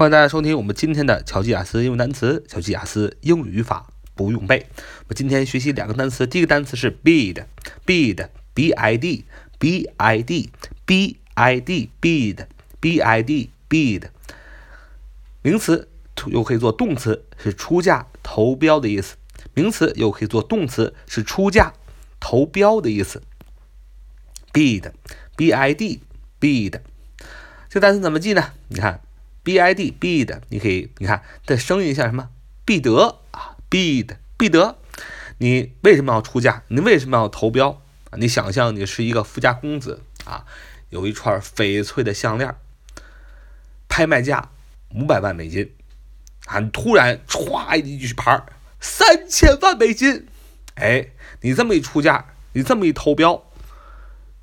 欢迎大家收听我们今天的乔吉雅思英语单词、乔吉雅思英语语法不用背。我们今天学习两个单词，第一个单词是 bid，bid，b i d，b i d，b i d，bid，b i d，bid，名词又可以做动词，是出价、投标的意思。名词又可以做动词，是出价、投标的意思。bid，b i d，bid，这单词怎么记呢？你看。B I D bid，你可以你看这声音像什么？必得啊，bid 必得。你为什么要出价？你为什么要投标？你想象你是一个富家公子啊，有一串翡翠的项链，拍卖价五百万美金啊，突然歘一举牌三千万美金，哎，你这么一出价，你这么一投标，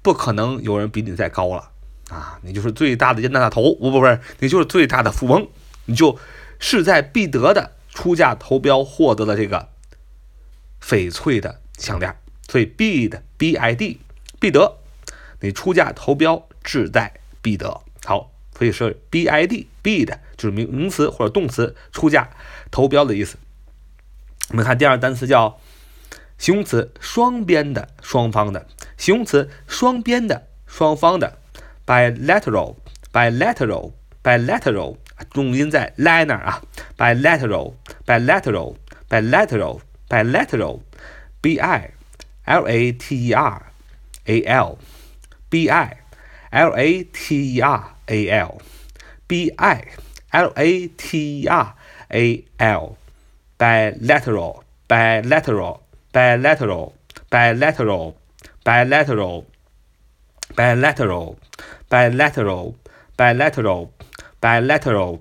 不可能有人比你再高了。啊，你就是最大的冤大头，不不不是，你就是最大的富翁，你就势在必得的出价投标获得了这个翡翠的项链，所以 bid b i d 必得，你出价投标志在必得。好，所以说 b i d bid 就是名名词或者动词出价投标的意思。我们看第二单词叫形容词双边的双方的形容词双边的双方的。bilateral bilateral bilateral 重音在 la 那儿啊，bilateral bilateral bilateral bilateral b i l a t e r a l b i l a t e r a l b i l a t e r a l bilateral bilateral bilateral bilateral bilateral bilateral bilateral bilateral bilateral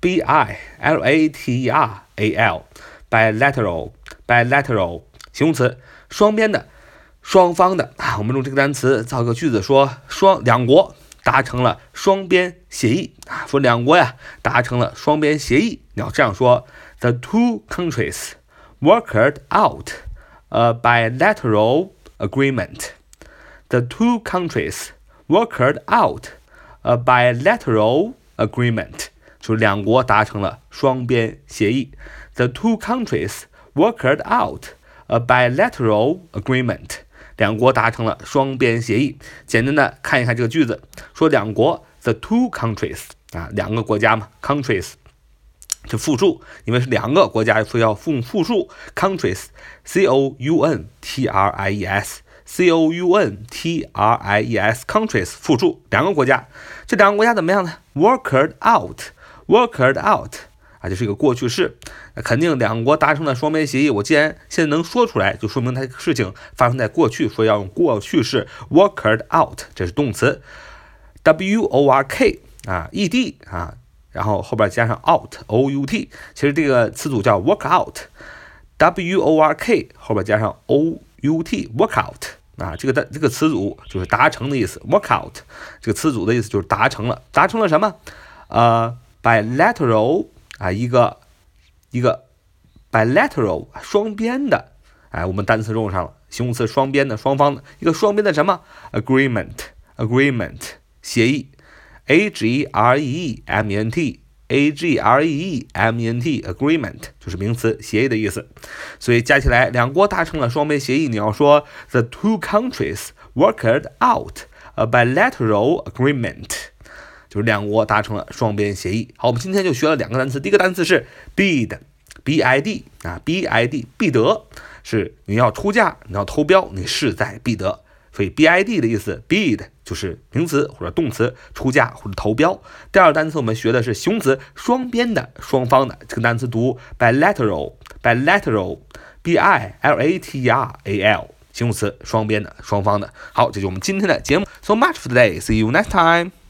b i l a t e r a l bilateral bilateral 形容词双边的双方的啊，我们用这个单词造个句子，说双两国达成了双边协议啊，说两国呀达成了双边协议，你要这样说：The two countries worked out a bilateral agreement. The two countries worked out a bilateral agreement，就是两国达成了双边协议。The two countries worked out a bilateral agreement，两国达成了双边协议。简单的看一看这个句子，说两国 the two countries 啊，两个国家嘛，countries 是复数，因为是两个国家，所以要用复数 countries，c o u n t r i e s。 c o u n t r i e s countries 复数两个国家，这两个国家怎么样呢？worked out，worked out 啊，这是一个过去式，肯定两国达成了双边协议。我既然现在能说出来，就说明它事情发生在过去，所以要用过去式 worked out，这是动词，w o r k 啊，e d 啊，然后后边加上 out，o u t，其实这个词组叫 work out，w o r k 后边加上 o。U T workout 啊，这个的这个词组就是达成的意思。workout 这个词组的意思就是达成了，达成了什么？呃，bilateral 啊，一个一个 bilateral 双边的，哎，我们单词用上了，形容词双边的，双方的一个双边的什么？agreement agreement 协议，A G R E M E N T。Agreement agreement 就是名词协议的意思，所以加起来两国达成了双边协议。你要说 the two countries worked out a bilateral agreement，就是两国达成了双边协议。好，我们今天就学了两个单词，第一个单词是 bid，b i d 啊，b i d 必得是你要出价，你要投标，你势在必得。所以 B I D 的意思，bid 就是名词或者动词，出价或者投标。第二个单词我们学的是形容词，双边的、双方的。这个单词读 bilateral，bilateral，b i l a t e r a l，形容词，双边的、双方的。好，这就是我们今天的节目。So much for today. See you next time.